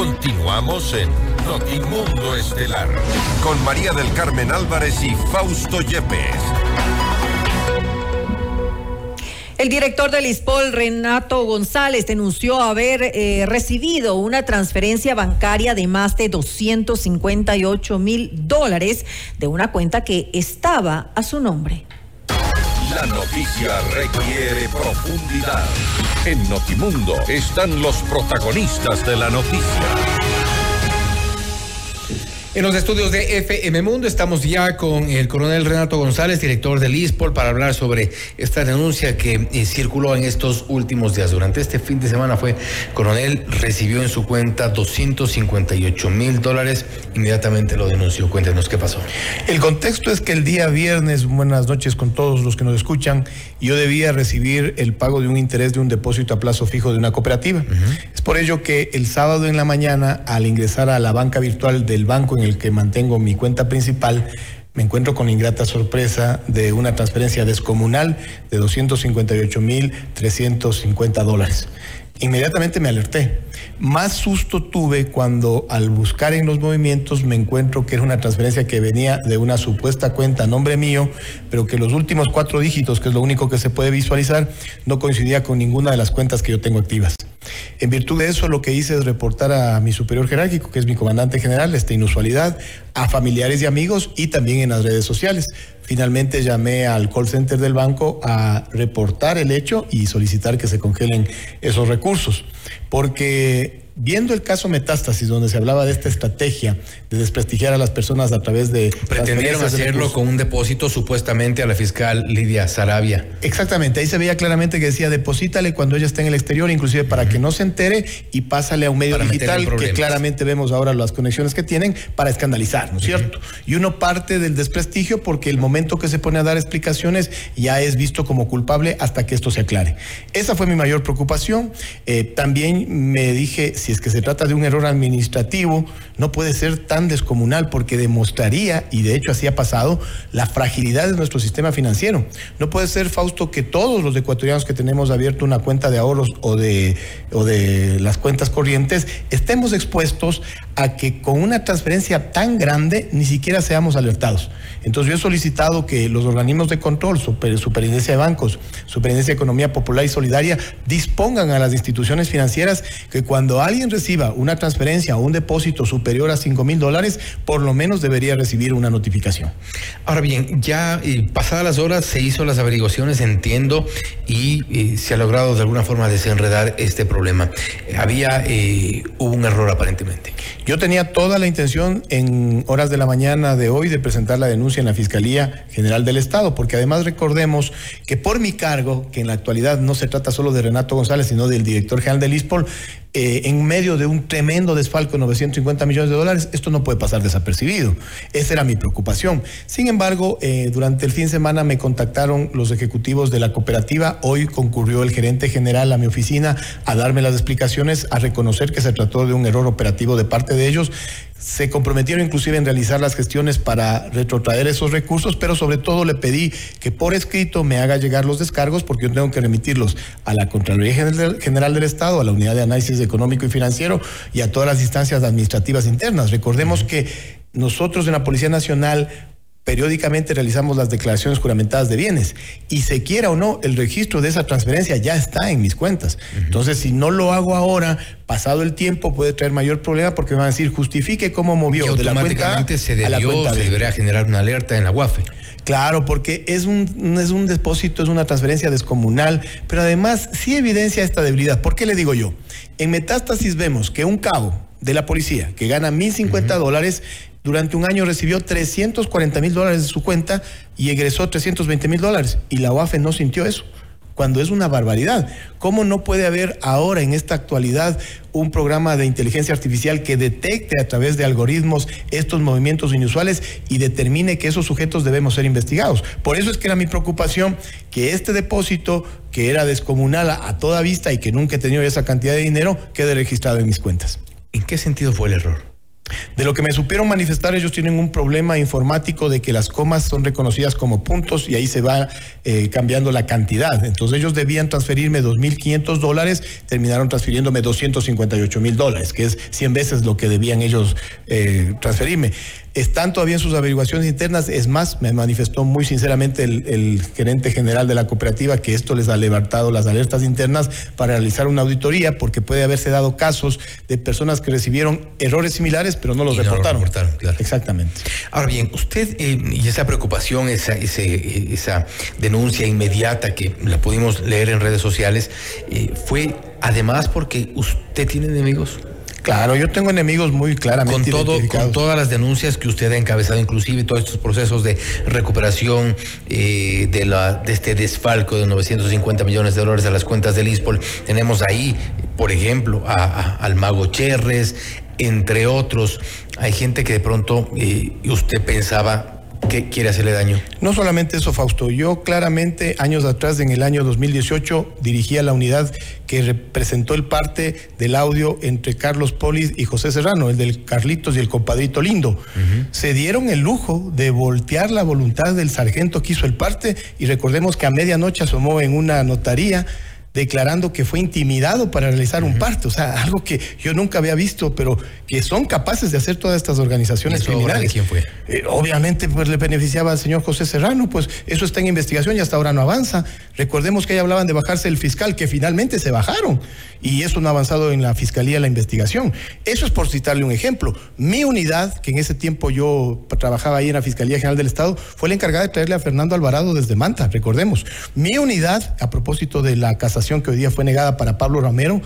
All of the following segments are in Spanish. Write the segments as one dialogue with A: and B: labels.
A: Continuamos en Notimundo Estelar con María del Carmen Álvarez y Fausto Yepes.
B: El director del ISPOL, Renato González, denunció haber eh, recibido una transferencia bancaria de más de 258 mil dólares de una cuenta que estaba a su nombre.
A: La noticia requiere profundidad. En Notimundo están los protagonistas de la noticia.
C: En los estudios de FM Mundo estamos ya con el coronel Renato González, director del ISPOL, para hablar sobre esta denuncia que eh, circuló en estos últimos días. Durante este fin de semana fue, coronel, recibió en su cuenta 258 mil dólares, inmediatamente lo denunció. Cuéntenos qué pasó.
D: El contexto es que el día viernes, buenas noches con todos los que nos escuchan, yo debía recibir el pago de un interés de un depósito a plazo fijo de una cooperativa. Es por ello que el sábado en la mañana, al ingresar a la banca virtual del banco en el que mantengo mi cuenta principal, me encuentro con ingrata sorpresa de una transferencia descomunal de 258.350 dólares. Inmediatamente me alerté. Más susto tuve cuando al buscar en los movimientos me encuentro que era una transferencia que venía de una supuesta cuenta a nombre mío, pero que los últimos cuatro dígitos, que es lo único que se puede visualizar, no coincidía con ninguna de las cuentas que yo tengo activas. En virtud de eso, lo que hice es reportar a mi superior jerárquico, que es mi comandante general, esta inusualidad, a familiares y amigos y también en las redes sociales. Finalmente llamé al call center del banco a reportar el hecho y solicitar que se congelen esos recursos, porque viendo el caso Metástasis, donde se hablaba de esta estrategia de desprestigiar a las personas a través de...
C: Pretendieron hacerlo con un depósito supuestamente a la fiscal Lidia Sarabia.
D: Exactamente, ahí se veía claramente que decía, deposítale cuando ella esté en el exterior, inclusive para que no se entere, y pásale a un medio digital, que claramente vemos ahora las conexiones que tienen, para escandalizar, ¿no es cierto? Y uno parte del desprestigio porque el momento que se pone a dar explicaciones ya es visto como culpable hasta que esto se aclare. Esa fue mi mayor preocupación. Eh, también me dije, si es que se trata de un error administrativo, no puede ser tan descomunal porque demostraría, y de hecho así ha pasado, la fragilidad de nuestro sistema financiero. No puede ser, Fausto, que todos los ecuatorianos que tenemos abierto una cuenta de ahorros o de, o de las cuentas corrientes estemos expuestos a que con una transferencia tan grande ni siquiera seamos alertados. Entonces yo he solicitado que los organismos de control, Superintendencia de Bancos, Superintendencia de Economía Popular y Solidaria, dispongan a las instituciones financieras que cuando alguien reciba una transferencia o un depósito superior a 5 mil dólares, por lo menos debería recibir una notificación.
C: Ahora bien, ya eh, pasadas las horas se hizo las averiguaciones, entiendo, y eh, se ha logrado de alguna forma desenredar este problema. Había, eh, hubo un error aparentemente.
D: Yo tenía toda la intención en horas de la mañana de hoy de presentar la denuncia en la Fiscalía General del Estado, porque además recordemos que por mi cargo, que en la actualidad no se trata solo de Renato González, sino del director general del ISPOL, eh, en medio de un tremendo desfalco de 950 millones de dólares, esto no puede pasar desapercibido. Esa era mi preocupación. Sin embargo, eh, durante el fin de semana me contactaron los ejecutivos de la cooperativa. Hoy concurrió el gerente general a mi oficina a darme las explicaciones, a reconocer que se trató de un error operativo de parte de ellos se comprometieron inclusive en realizar las gestiones para retrotraer esos recursos, pero sobre todo le pedí que por escrito me haga llegar los descargos porque yo tengo que remitirlos a la Contraloría General del Estado, a la Unidad de Análisis Económico y Financiero y a todas las instancias administrativas internas. Recordemos que nosotros en la Policía Nacional periódicamente realizamos las declaraciones juramentadas de bienes y se quiera o no, el registro de esa transferencia ya está en mis cuentas. Entonces, si no lo hago ahora, pasado el tiempo puede traer mayor problema porque me van a decir, justifique cómo movió
C: de la cuenta se a la cuenta se debería generar una alerta en la UAFE.
D: Claro, porque es un, es un depósito, es una transferencia descomunal, pero además sí evidencia esta debilidad. ¿Por qué le digo yo? En Metástasis vemos que un cabo de la policía que gana 1.050 dólares durante un año recibió 340 mil dólares de su cuenta y egresó 320 mil dólares. Y la UAFE no sintió eso, cuando es una barbaridad. ¿Cómo no puede haber ahora, en esta actualidad, un programa de inteligencia artificial que detecte a través de algoritmos estos movimientos inusuales y determine que esos sujetos debemos ser investigados? Por eso es que era mi preocupación que este depósito, que era descomunal a, toda vista y que nunca he tenido esa cantidad de dinero, quede registrado en mis cuentas.
C: ¿En qué sentido fue el error?
D: De lo que me supieron manifestar, ellos tienen un problema informático de que las comas son reconocidas como puntos y ahí se va eh, cambiando la cantidad. Entonces ellos debían transferirme 2.500 dólares, terminaron transfiriéndome 258 mil dólares, que es 100 veces lo que debían ellos eh, transferirme están todavía en sus averiguaciones internas. Es más, me manifestó muy sinceramente el, gerente general de la cooperativa que esto les ha levantado las alertas internas para realizar una auditoría porque puede haberse dado casos de personas que recibieron errores similares pero no los reportaron. Exactamente.
C: Ahora bien, usted eh, y esa preocupación, esa, esa denuncia inmediata que la pudimos leer en redes sociales, eh, fue además porque usted tiene enemigos.
D: Claro, yo tengo enemigos muy claramente.
C: Con, todo, con todas las denuncias que usted ha encabezado, inclusive todos estos procesos de recuperación eh, de, la, de este desfalco de 950 millones de dólares a las cuentas del ISPOL, tenemos ahí, por ejemplo, a, al mago Cherres, entre otros. Hay gente que de pronto eh, usted pensaba que quiere hacerle daño.
D: No solamente eso, Fausto. Yo claramente, años atrás, en el año 2018, dirigía la unidad que representó el parte del audio entre Carlos Polis y José Serrano, el del Carlitos y el compadrito Lindo. Se dieron el lujo de voltear la voluntad del sargento que hizo el parte y recordemos que a medianoche asomó en una notaría declarando que fue intimidado para realizar un parto, o sea, algo que yo nunca había visto, pero que son capaces de hacer todas estas organizaciones criminales.
C: ¿Quién fue?
D: Eh, obviamente, pues le beneficiaba al señor José Serrano, pues eso está en investigación y hasta ahora no avanza. Recordemos que ahí hablaban de bajarse el fiscal, que finalmente se bajaron, y eso no ha avanzado en la fiscalía la investigación. Eso es por citarle un ejemplo. Mi unidad, que en ese tiempo yo trabajaba ahí en la Fiscalía General del Estado, fue la encargada de traerle a Fernando Alvarado desde Manta, recordemos. Mi unidad, a propósito de la casa que hoy día fue negada para Pablo Romero,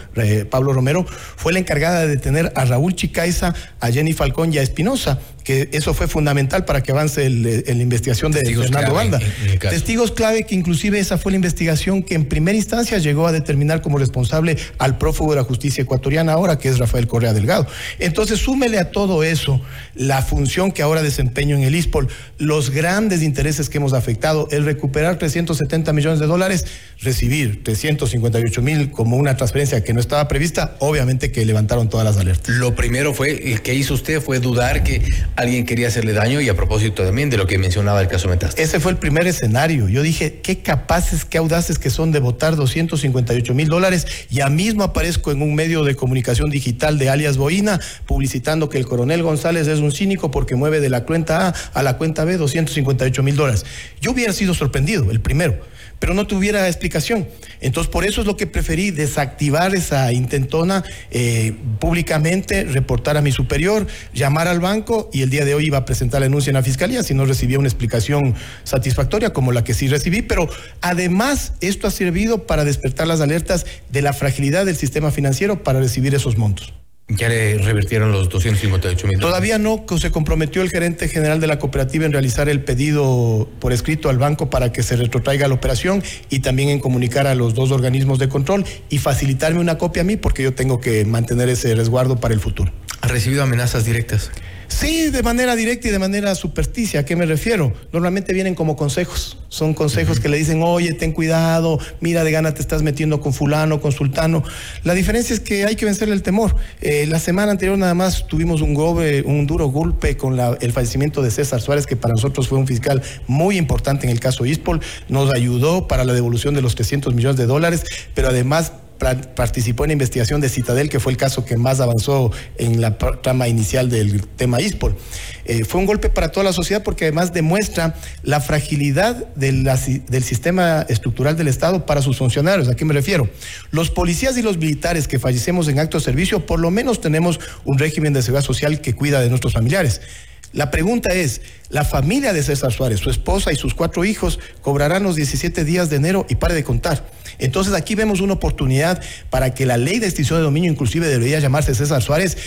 D: Pablo Romero, fue la encargada de detener a Raúl Chicaiza, a Jenny Falcón y a Espinosa que eso fue fundamental para que avance la investigación de Fernando Banda. Testigos clave que inclusive esa fue la investigación que en primera instancia llegó a determinar como responsable al prófugo de la justicia ecuatoriana ahora, que es Rafael Correa Delgado. Entonces, súmele a todo eso la función que ahora desempeño en el ISPOL, los grandes intereses que hemos afectado, el recuperar 370 millones de dólares, recibir 358 mil como una transferencia que no estaba prevista, obviamente que levantaron todas las alertas.
C: Lo primero fue, el que hizo usted fue dudar que alguien quería hacerle daño y a propósito también de lo que mencionaba el caso Metástasis.
D: Ese fue el primer escenario. Yo dije, qué capaces, qué audaces que son de votar 258 mil dólares. Ya mismo aparezco en un medio de comunicación digital de alias Boina publicitando que el coronel González es un cínico porque mueve de la cuenta A a la cuenta B 258 mil dólares. Yo hubiera sido sorprendido, el primero pero no tuviera explicación. Entonces, por eso es lo que preferí, desactivar esa intentona eh, públicamente, reportar a mi superior, llamar al banco y el día de hoy iba a presentar la denuncia en la fiscalía si no recibía una explicación satisfactoria como la que sí recibí. Pero además, esto ha servido para despertar las alertas de la fragilidad del sistema financiero para recibir esos montos.
C: Ya le revirtieron los 258 mil.
D: Todavía no, se comprometió el gerente general de la cooperativa en realizar el pedido por escrito al banco para que se retrotraiga la operación y también en comunicar a los dos organismos de control y facilitarme una copia a mí porque yo tengo que mantener ese resguardo para el futuro.
C: ¿Ha recibido amenazas directas?
D: Sí, de manera directa y de manera supersticia. ¿A qué me refiero? Normalmente vienen como consejos. Son consejos que le dicen, oye, ten cuidado, mira de gana te estás metiendo con fulano, con sultano. La diferencia es que hay que vencerle el temor. Eh, la semana anterior nada más tuvimos un, un duro golpe con el fallecimiento de César Suárez, que para nosotros fue un fiscal muy importante en el caso ISPOL. Nos ayudó para la devolución de los 300 millones de dólares, pero además participó en la investigación de Citadel, que fue el caso que más avanzó en la trama inicial del tema ISPOL. Eh, fue un golpe para toda la sociedad porque además demuestra la fragilidad del sistema estructural del Estado para sus funcionarios. ¿A qué me refiero? Los policías y los militares que fallecemos en acto de servicio, por lo menos tenemos un régimen de seguridad social que cuida de nuestros familiares. La pregunta es, la familia de César Suárez, su esposa y sus cuatro hijos cobrarán los 17 días de enero y pare de contar. Entonces aquí vemos una oportunidad para que la ley de extinción de dominio inclusive debería llamarse César Suárez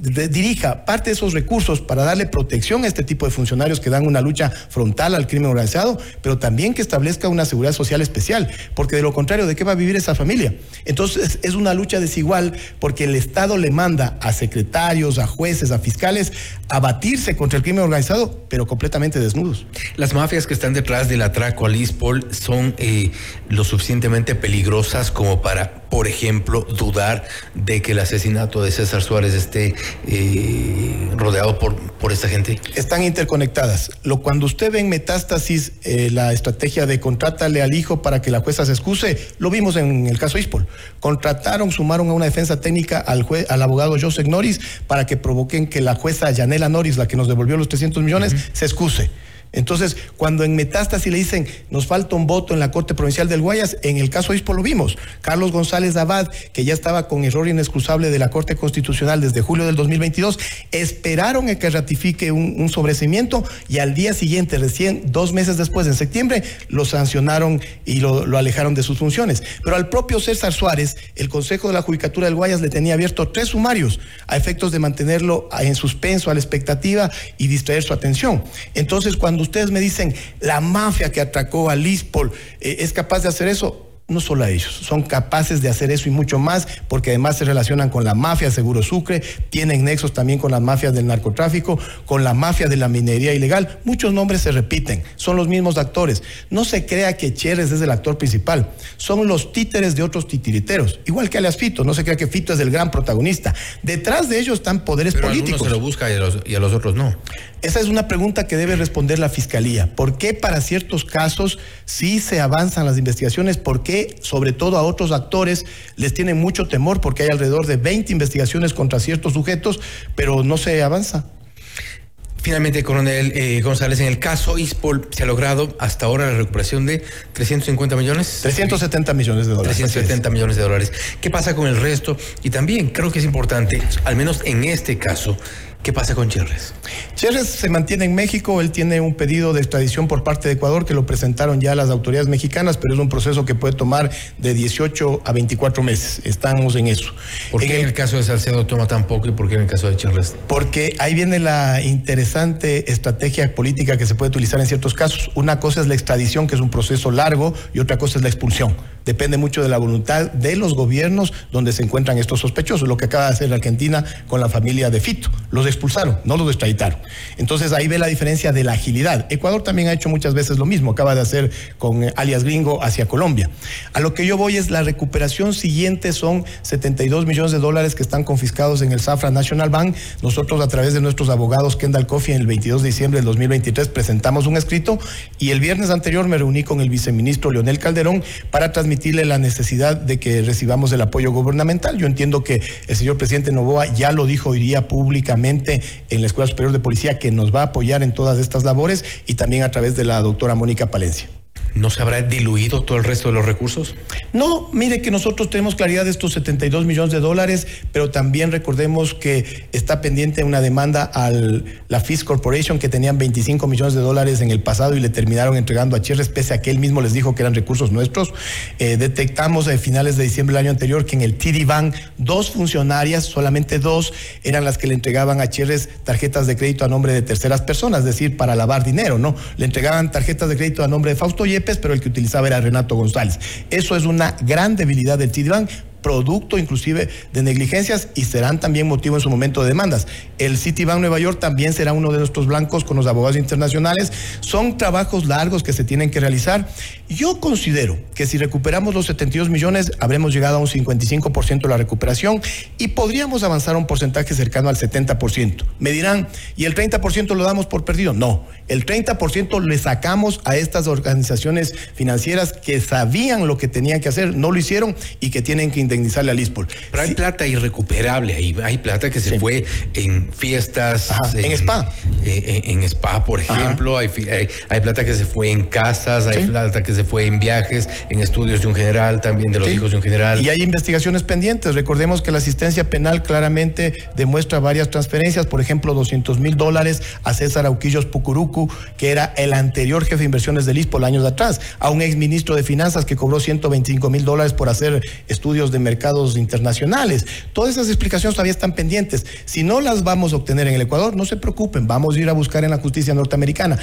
D: dirija parte de esos recursos para darle protección a este tipo de funcionarios que dan una lucha frontal al crimen organizado, pero también que establezca una seguridad social especial, porque de lo contrario, ¿de qué va a vivir esa familia? Entonces es una lucha desigual porque el Estado le manda a secretarios, a jueces, a fiscales a batirse contra el crimen organizado, pero completamente desnudos.
C: Las mafias que están detrás del atraco al ISPOL son eh, lo suficientemente peligrosas como para, por ejemplo, dudar de que el asesinato de César Suárez esté eh, rodeado por, por esta gente?
D: Están interconectadas. Lo, cuando usted ve en metástasis eh, la estrategia de contrátale al hijo para que la jueza se excuse, lo vimos en el caso Ispol. Contrataron, sumaron a una defensa técnica al, al abogado Joseph Norris para que provoquen que la jueza Yanela Norris, la que nos devolvió los 300 millones, se excuse. Entonces, cuando en metástasis le dicen nos falta un voto en la Corte Provincial del Guayas, en el caso Ispo lo vimos. Carlos González Abad, que ya estaba con error inexcusable de la Corte Constitucional desde julio del 2022, esperaron a que ratifique un, sobrecimiento y al día siguiente, recién dos meses después, en septiembre, lo sancionaron y lo, lo alejaron de sus funciones. Pero al propio César Suárez, el Consejo de la Judicatura del Guayas le tenía abierto tres sumarios a efectos de mantenerlo en suspenso, a la expectativa y distraer su atención. Entonces, cuando ustedes me dicen la mafia que atacó a Lispol eh, es capaz de hacer eso, no solo a ellos, son capaces de hacer eso y mucho más, porque además se relacionan con la mafia Seguro Sucre, tienen nexos también con las mafias del narcotráfico, con la mafia de la minería ilegal. Muchos nombres se repiten, son los mismos actores. No se crea que Chérez es el actor principal, son los títeres de otros titiriteros, igual que alias Fito, no se crea que Fito es el gran protagonista. Detrás de ellos están poderes
C: Pero
D: políticos.
C: A se lo busca y a, los, y a los otros no.
D: Esa es una pregunta que debe responder la Fiscalía. ¿Por qué para ciertos casos sí se avanzan las investigaciones? ¿Por qué, sobre todo a otros actores, les tienen mucho temor? Porque hay alrededor de 20 investigaciones contra ciertos sujetos, pero no se avanza.
C: Finalmente, coronel eh, González, en el caso ISPOL se ha logrado hasta ahora la recuperación de 350 millones.
D: 370 millones de dólares.
C: 370 millones de dólares. ¿Qué pasa con el resto? Y también creo que es importante, al menos en este caso, ¿Qué pasa con Cherres?
D: Cherres se mantiene en México, él tiene un pedido de extradición por parte de Ecuador que lo presentaron ya las autoridades mexicanas, pero es un proceso que puede tomar de 18 a 24 meses. Estamos en eso.
C: ¿Por qué en, el, caso de Salcedo toma tan poco y por qué en el caso de Cherres?
D: Porque ahí viene la interesante estrategia política que se puede utilizar en ciertos casos. Una cosa es la extradición, que es un proceso largo, y otra cosa es la expulsión. Depende mucho de la voluntad de los gobiernos donde se encuentran estos sospechosos, lo que acaba de hacer Argentina con la familia de Fito. Los expulsaron, no los extraditaron. Entonces ahí ve la diferencia de la agilidad. Ecuador también ha hecho muchas veces lo mismo, acaba de hacer con eh, alias gringo hacia Colombia. A lo que yo voy es la recuperación siguiente son 72 millones de dólares que están confiscados en el Safra National Bank. Nosotros a través de nuestros abogados Kendall Coffee en el 22 de diciembre del 2023 presentamos un escrito y el viernes anterior me reuní con el viceministro Leonel Calderón para transmitirle la necesidad de que recibamos el apoyo gubernamental. Yo entiendo que el señor presidente Novoa ya lo dijo hoy día públicamente en la Escuela Superior de Policía que nos va a apoyar en todas estas labores y también a través de la doctora Mónica Palencia.
C: ¿No se habrá diluido todo el resto de los recursos?
D: No, mire que nosotros tenemos claridad de estos 72 millones de dólares, pero también recordemos que está pendiente una demanda a la Fish Corporation que tenían 25 millones de dólares en el pasado y le terminaron entregando a Chirres, pese a que él mismo les dijo que eran recursos nuestros. Eh, detectamos a finales de diciembre del año anterior que en el Bank dos funcionarias, solamente dos, eran las que le entregaban a Chirres tarjetas de crédito a nombre de terceras personas, es decir, para lavar dinero, ¿no? Le entregaban tarjetas de crédito a nombre de Fausto y pero el que utilizaba era Renato González. Eso es una gran debilidad del Citibank producto inclusive de negligencias y serán también motivo en su momento de demandas. El Citibank Nueva York también será uno de nuestros blancos con los abogados internacionales. Son trabajos largos que se tienen que realizar. Yo considero que si recuperamos los 72 millones, habremos llegado a un 55% de la recuperación y podríamos avanzar a un porcentaje cercano al 70%. Me dirán, ¿y el 30% lo damos por perdido? No, el 30% le sacamos a estas organizaciones financieras que sabían lo que tenían que hacer, no lo hicieron y que tienen que indemnizarle al ISPOL.
C: Pero hay plata irrecuperable ahí, hay plata que se fue en fiestas.
D: en, spa.
C: Eh, en, spa, por ejemplo, hay, hay, plata que se fue en casas, hay plata que se fue en viajes, en estudios de un general, también de los hijos de un general.
D: Y hay investigaciones pendientes. Recordemos que la asistencia penal claramente demuestra varias transferencias, por ejemplo, 200 mil dólares a César Auquillos Pucurucu, que era el anterior jefe de inversiones del ISPOL años atrás, a un exministro de Finanzas que cobró 125 mil dólares por hacer estudios de mercados internacionales. Todas esas explicaciones todavía están pendientes. Si no las vamos a obtener en el Ecuador, no se preocupen, vamos a ir a buscar en la justicia norteamericana.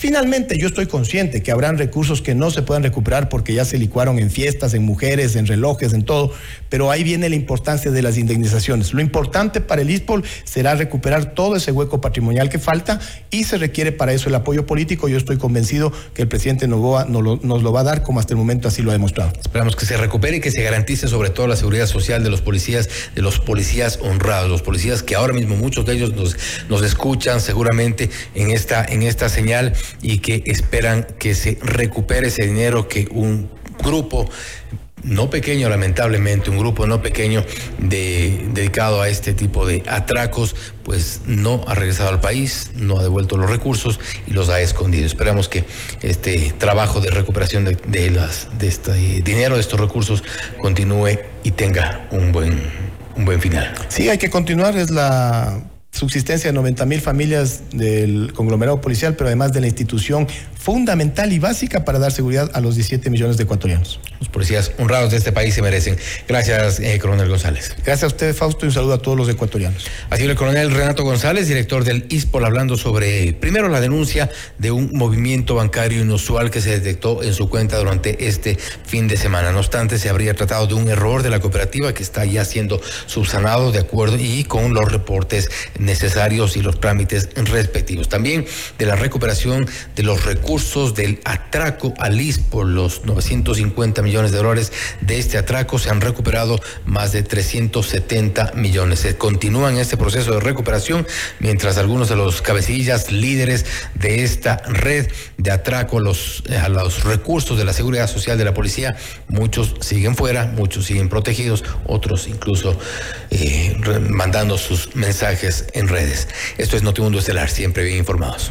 D: Finalmente, yo estoy consciente que habrán recursos que no se puedan recuperar porque ya se licuaron en fiestas, en mujeres, en relojes, en todo, pero ahí viene la importancia de las indemnizaciones. Lo importante para el ISPOL será recuperar todo ese hueco patrimonial que falta y se requiere para eso el apoyo político. Yo estoy convencido que el presidente Novoa nos lo, nos lo va a dar como hasta el momento así lo ha demostrado.
C: Esperamos que se recupere y que se garantice sobre todo toda la seguridad social de los policías, de los policías honrados, los policías que ahora mismo muchos de ellos nos, nos escuchan seguramente en esta, en esta señal y que esperan que se recupere ese dinero que un grupo no pequeño, lamentablemente, un grupo no pequeño de, dedicado a este tipo de atracos, pues no ha regresado al país, no ha devuelto los recursos y los ha escondido. Esperamos que este trabajo de recuperación de, las, de este dinero, de estos recursos, continúe y tenga un buen, un buen final.
D: Sí, hay que continuar, es la subsistencia de 90 mil familias del conglomerado policial, pero además de la institución fundamental y básica para dar seguridad a los 17 millones de ecuatorianos.
C: Los policías honrados de este país se merecen. Gracias, eh, coronel González.
D: Gracias a usted, Fausto, y un saludo a todos los ecuatorianos.
C: Así el coronel Renato González, director del ISPOL, hablando sobre, primero, la denuncia de un movimiento bancario inusual que se detectó en su cuenta durante este fin de semana. No obstante, se habría tratado de un error de la cooperativa que está ya siendo subsanado de acuerdo y con los reportes necesarios y los trámites respectivos. También de la recuperación de los recursos del atraco al por los 950 millones de dólares de este atraco, se han recuperado más de 370 millones. Se continúa en este proceso de recuperación mientras algunos de los cabecillas líderes de esta red de atraco a los, a recursos de la seguridad social de la policía, muchos siguen fuera, muchos siguen protegidos, otros incluso eh, mandando sus mensajes en redes. Esto es Notimundo Estelar, siempre bien informados.